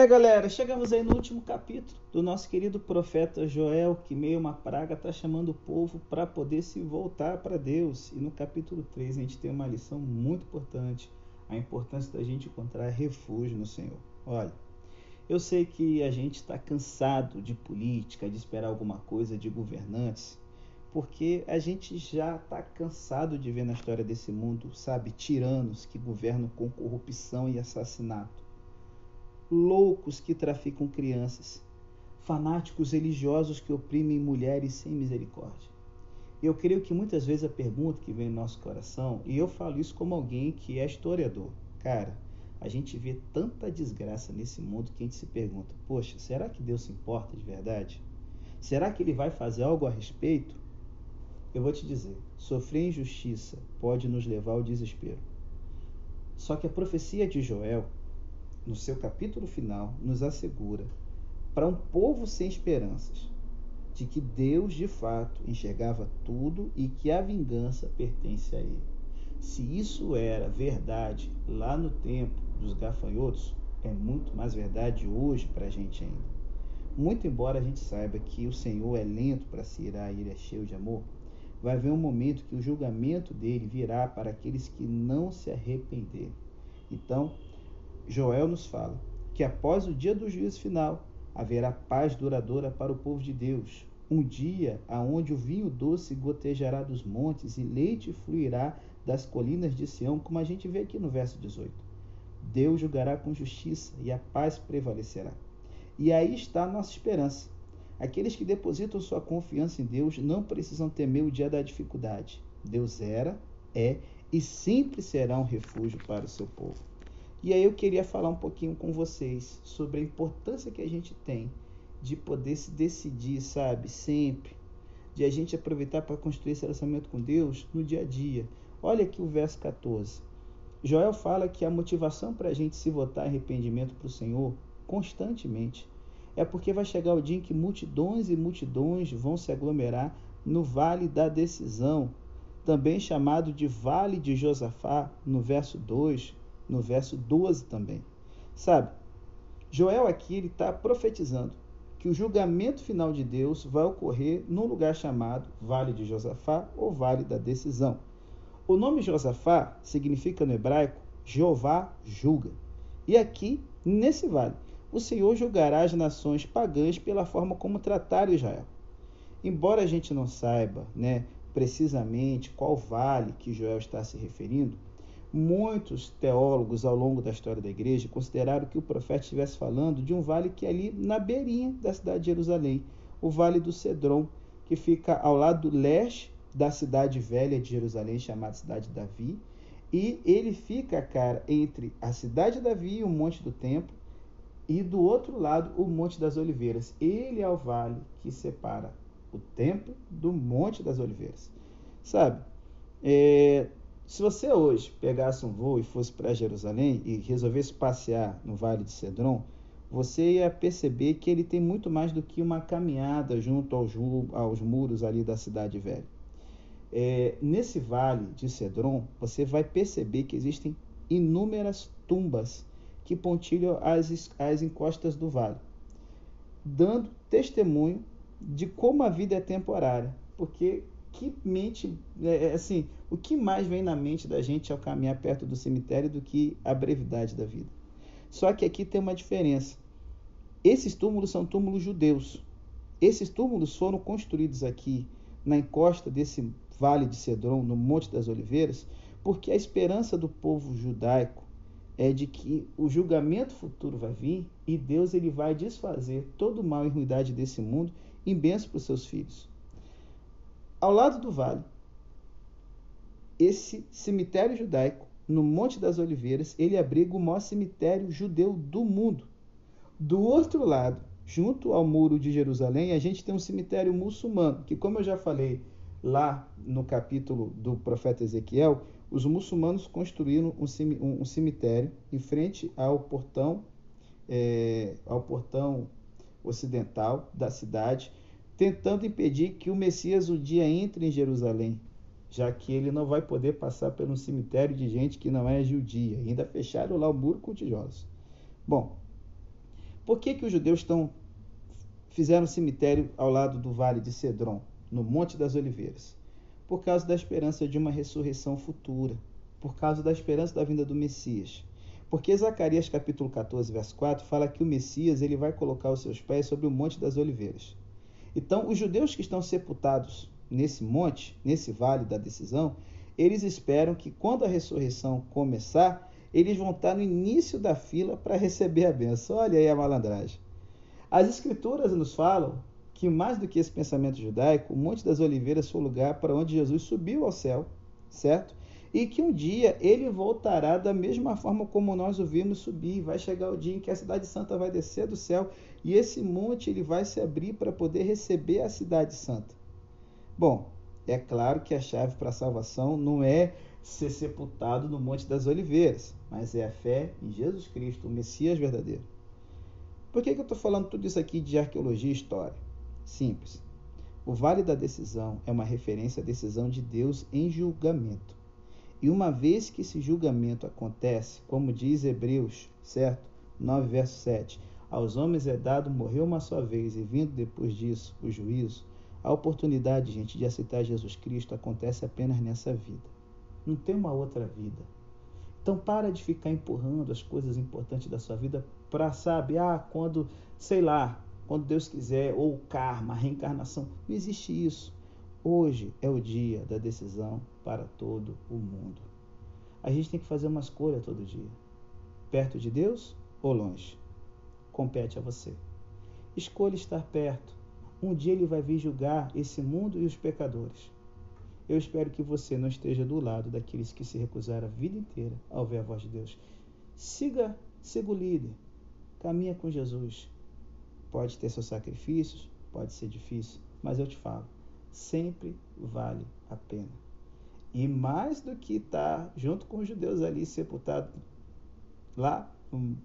É, galera, chegamos aí no último capítulo do nosso querido profeta Joel, que meio uma praga está chamando o povo para poder se voltar para Deus. E no capítulo 3 a gente tem uma lição muito importante, a importância da gente encontrar refúgio no Senhor. Olha, eu sei que a gente está cansado de política, de esperar alguma coisa de governantes, porque a gente já está cansado de ver na história desse mundo, sabe, tiranos que governam com corrupção e assassinato loucos que traficam crianças, fanáticos religiosos que oprimem mulheres sem misericórdia. Eu creio que muitas vezes a pergunta que vem no nosso coração, e eu falo isso como alguém que é historiador, cara, a gente vê tanta desgraça nesse mundo que a gente se pergunta: poxa, será que Deus se importa de verdade? Será que ele vai fazer algo a respeito? Eu vou te dizer: sofrer injustiça pode nos levar ao desespero. Só que a profecia de Joel no seu capítulo final, nos assegura para um povo sem esperanças de que Deus de fato enxergava tudo e que a vingança pertence a Ele. Se isso era verdade lá no tempo dos gafanhotos, é muito mais verdade hoje para a gente ainda. Muito embora a gente saiba que o Senhor é lento para se irar e ele é cheio de amor, vai haver um momento que o julgamento dele virá para aqueles que não se arrependerem. Então, Joel nos fala que após o dia do juízo final haverá paz duradoura para o povo de Deus. Um dia aonde o vinho doce gotejará dos montes e leite fluirá das colinas de Sião, como a gente vê aqui no verso 18. Deus julgará com justiça e a paz prevalecerá. E aí está a nossa esperança. Aqueles que depositam sua confiança em Deus não precisam temer o dia da dificuldade. Deus era, é e sempre será um refúgio para o seu povo. E aí eu queria falar um pouquinho com vocês sobre a importância que a gente tem de poder se decidir, sabe, sempre, de a gente aproveitar para construir esse relacionamento com Deus no dia a dia. Olha aqui o verso 14. Joel fala que a motivação para a gente se votar arrependimento para o Senhor constantemente é porque vai chegar o dia em que multidões e multidões vão se aglomerar no vale da decisão, também chamado de vale de Josafá, no verso 2, no verso 12 também. Sabe, Joel aqui ele está profetizando que o julgamento final de Deus vai ocorrer num lugar chamado Vale de Josafá ou Vale da Decisão. O nome Josafá significa no hebraico Jeová julga. E aqui, nesse vale, o Senhor julgará as nações pagãs pela forma como trataram Israel. Embora a gente não saiba né, precisamente qual vale que Joel está se referindo, Muitos teólogos ao longo da história da igreja consideraram que o profeta estivesse falando de um vale que é ali na beirinha da cidade de Jerusalém, o Vale do Cedron, que fica ao lado leste da cidade velha de Jerusalém, chamada Cidade de Davi, e ele fica, cara, entre a cidade de Davi e o Monte do Templo, e do outro lado o Monte das Oliveiras. Ele é o vale que separa o templo do Monte das Oliveiras. Sabe? É, se você hoje pegasse um voo e fosse para Jerusalém e resolvesse passear no Vale de Cedron, você ia perceber que ele tem muito mais do que uma caminhada junto aos, aos muros ali da cidade velha. É, nesse vale de Cedron, você vai perceber que existem inúmeras tumbas que pontilham as, as encostas do vale, dando testemunho de como a vida é temporária, porque que mente, é, é, assim, o que mais vem na mente da gente ao caminhar perto do cemitério do que a brevidade da vida? Só que aqui tem uma diferença. Esses túmulos são túmulos judeus. Esses túmulos foram construídos aqui na encosta desse vale de Cedron, no Monte das Oliveiras, porque a esperança do povo judaico é de que o julgamento futuro vai vir e Deus ele vai desfazer todo o mal e ruindade desse mundo em bênção para os seus filhos. Ao lado do vale, esse cemitério judaico, no Monte das Oliveiras, ele abriga o maior cemitério judeu do mundo. Do outro lado, junto ao muro de Jerusalém, a gente tem um cemitério muçulmano, que, como eu já falei lá no capítulo do profeta Ezequiel, os muçulmanos construíram um cemitério em frente ao portão, é, ao portão ocidental da cidade, tentando impedir que o Messias um dia entre em Jerusalém, já que ele não vai poder passar um cemitério de gente que não é judia. Ainda fecharam lá o muro com tijolos. Bom, Por que, que os judeus estão fizeram um cemitério ao lado do vale de Cedron, no Monte das Oliveiras? Por causa da esperança de uma ressurreição futura, por causa da esperança da vinda do Messias. Porque Zacarias capítulo 14, verso 4 fala que o Messias ele vai colocar os seus pés sobre o Monte das Oliveiras. Então, os judeus que estão sepultados nesse monte, nesse vale da decisão, eles esperam que quando a ressurreição começar, eles vão estar no início da fila para receber a benção. Olha aí a malandragem. As escrituras nos falam que mais do que esse pensamento judaico, o Monte das Oliveiras foi o lugar para onde Jesus subiu ao céu, certo? E que um dia ele voltará da mesma forma como nós o vimos subir. Vai chegar o dia em que a cidade santa vai descer do céu e esse monte ele vai se abrir para poder receber a cidade santa. Bom, é claro que a chave para a salvação não é ser sepultado no Monte das Oliveiras, mas é a fé em Jesus Cristo, o Messias verdadeiro. Por que, que eu estou falando tudo isso aqui de arqueologia e história? Simples. O Vale da Decisão é uma referência à decisão de Deus em julgamento. E uma vez que esse julgamento acontece, como diz Hebreus, certo? 9, verso 7, aos homens é dado morrer uma só vez e vindo depois disso o juízo, a oportunidade, gente, de aceitar Jesus Cristo acontece apenas nessa vida. Não tem uma outra vida. Então para de ficar empurrando as coisas importantes da sua vida para, sabe, ah, quando, sei lá, quando Deus quiser, ou karma, reencarnação. Não existe isso. Hoje é o dia da decisão para todo o mundo. A gente tem que fazer uma escolha todo dia. Perto de Deus ou longe? Compete a você. Escolha estar perto um dia ele vai vir julgar esse mundo e os pecadores. Eu espero que você não esteja do lado daqueles que se recusaram a vida inteira a ouvir a voz de Deus. Siga, siga o líder. Caminha com Jesus. Pode ter seus sacrifícios, pode ser difícil, mas eu te falo, sempre vale a pena. E mais do que estar tá junto com os judeus ali sepultado lá no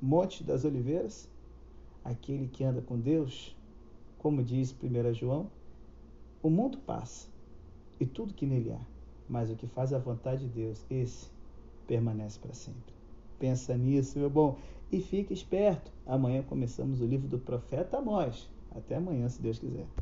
Monte das Oliveiras, aquele que anda com Deus como diz 1 João, o mundo passa e tudo que nele há, mas o que faz a vontade de Deus, esse permanece para sempre. Pensa nisso, meu bom, e fique esperto. Amanhã começamos o livro do profeta Amós. Até amanhã, se Deus quiser.